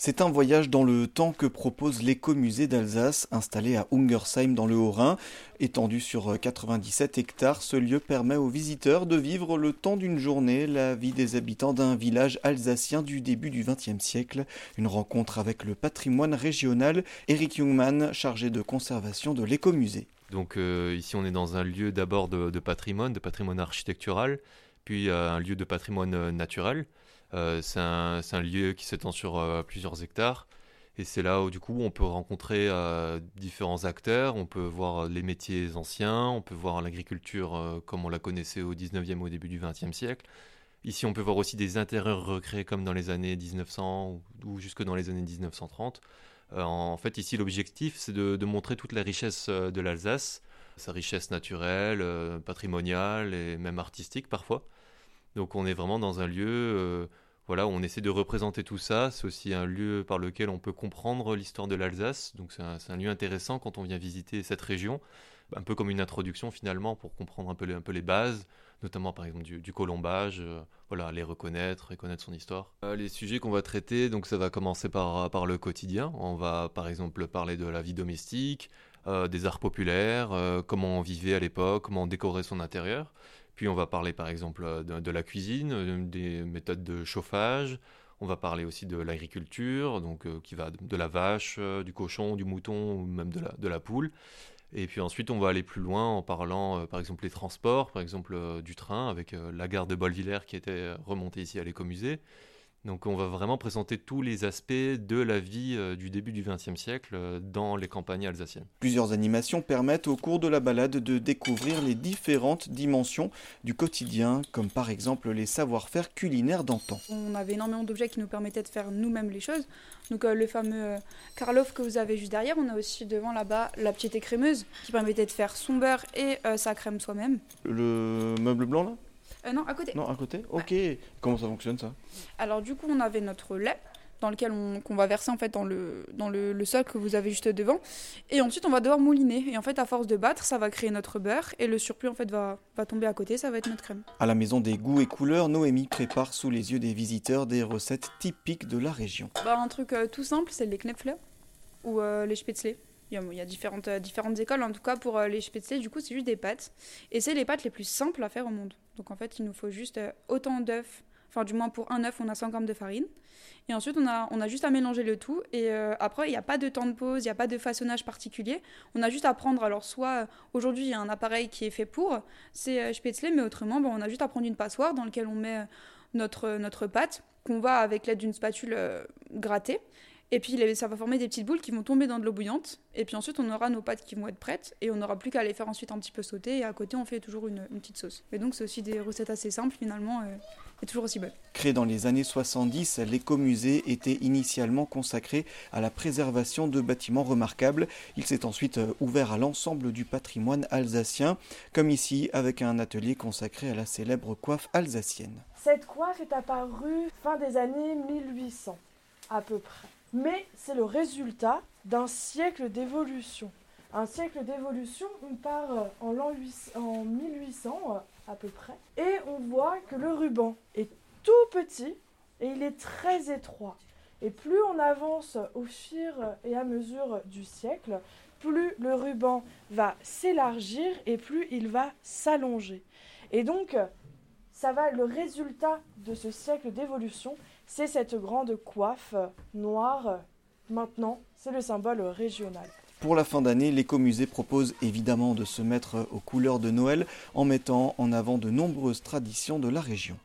C'est un voyage dans le temps que propose l'écomusée d'Alsace, installé à Ungersheim dans le Haut-Rhin. Étendu sur 97 hectares, ce lieu permet aux visiteurs de vivre le temps d'une journée la vie des habitants d'un village alsacien du début du XXe siècle. Une rencontre avec le patrimoine régional. Eric Jungmann, chargé de conservation de l'écomusée. Donc euh, ici on est dans un lieu d'abord de, patrimoine, de patrimoine architectural, puis euh, un lieu de patrimoine euh, naturel. Euh, c'est un, lieu qui s'étend sur euh, plusieurs hectares. Et c'est là où du coup on peut rencontrer euh, différents acteurs, on peut voir les métiers anciens, on peut voir l'agriculture comme on la connaissait au 19e au début du 20e siècle. Ici on peut voir aussi des intérieurs recréés comme dans les années 1900 ou, jusque dans les années 1930. en fait ici l'objectif c'est de, montrer toute la richesse de l'Alsace, sa richesse naturelle, patrimoniale et même artistique parfois. Donc on est vraiment dans un lieu voilà, on essaie de représenter tout ça. C'est aussi un lieu par lequel on peut comprendre l'histoire de l'Alsace. Donc c'est un, lieu intéressant quand on vient visiter cette région. Un peu comme une introduction finalement pour comprendre un peu les, bases, notamment par exemple du, colombage, euh, voilà, les reconnaître et connaître son histoire. Euh, les sujets qu'on va traiter, donc ça va commencer par, par le quotidien. On va par exemple parler de la vie domestique, des arts populaires, comment on vivait à l'époque, comment on décorait son intérieur. Puis on va parler par exemple euh, de, la cuisine, euh, des méthodes de chauffage. On va parler aussi de l'agriculture, donc euh, qui va de la vache, du cochon, du mouton ou même de la, de la poule. Et puis ensuite, on va aller plus loin en parlant, par exemple, les transports, par exemple, du train, avec la gare de Bolvillers qui était remontée ici à l'écomusée. Donc on va vraiment présenter tous les aspects de la vie euh, du début du XXe siècle euh, dans les campagnes alsaciennes. Plusieurs animations permettent au cours de la balade de découvrir les différentes dimensions du quotidien, comme par exemple les savoir-faire culinaires d'antan. On avait énormément d'objets qui nous permettaient de faire nous-mêmes les choses. Donc euh, le fameux Karloff que vous avez juste derrière, on a aussi devant là-bas la petite écrémeuse qui permettait de faire son beurre et sa crème soi-même. Le meuble blanc là? Euh, non, à côté. Non, à côté Ok. Comment ça fonctionne ça? Alors du coup, on avait notre lait dans lequel on, qu'on va verser en fait dans le dans le, sol que vous avez juste devant et ensuite on va devoir mouliner et en fait à force de battre ça va créer notre beurre et le surplus en fait va, va tomber à côté ça va être notre crème. À la maison des goûts et couleurs Noémie prépare sous les yeux des visiteurs des recettes typiques de la région. Bah, un truc euh, tout simple c'est les knepfler ou euh, les spätzle. Il y a, différentes, euh, différentes écoles, en tout cas pour euh, les spätzle, du coup, c'est juste des pâtes. Et c'est les pâtes les plus simples à faire au monde. Donc en fait, il nous faut juste euh, autant d'œufs, enfin du moins pour un œuf, on a 100 grammes de farine. Et ensuite, on a, juste à mélanger le tout. Et après, il n'y a pas de temps de pause, il n'y a pas de façonnage particulier. On a juste à prendre, alors soit aujourd'hui, il y a un appareil qui est fait pour, c'est spätzle, mais autrement, on a juste à prendre une passoire dans laquelle on met notre, notre pâte, qu'on va avec l'aide d'une spatule gratter. Et puis ça va former des petites boules qui vont tomber dans de l'eau bouillante. Et puis ensuite, on aura nos pâtes qui vont être prêtes. Et on n'aura plus qu'à les faire ensuite un petit peu sauter. Et à côté, on fait toujours une, petite sauce. Et donc, c'est aussi des recettes assez simples finalement. Euh, et toujours aussi bonnes. Créé dans les années 70, l'écomusée était initialement consacré à la préservation de bâtiments remarquables. Il s'est ensuite euh, ouvert à l'ensemble du patrimoine alsacien, comme ici avec un atelier consacré à la célèbre coiffe alsacienne. Cette coiffe est apparue fin des années 1800 à peu près mais c'est le résultat d'un siècle d'évolution. Un siècle d'évolution, on part euh, en, en 1800 euh, à peu près, et on voit que le ruban est tout petit et il est très étroit. Et plus on avance au fur et à mesure du siècle, plus le ruban va s'élargir et plus il va s'allonger. Et donc, ça va le résultat de ce siècle d'évolution, c'est cette grande coiffe noire. Maintenant, c'est le symbole régional. Pour la fin d'année, l'écomusée propose évidemment de se mettre aux couleurs de Noël en mettant en avant de nombreuses traditions de la région.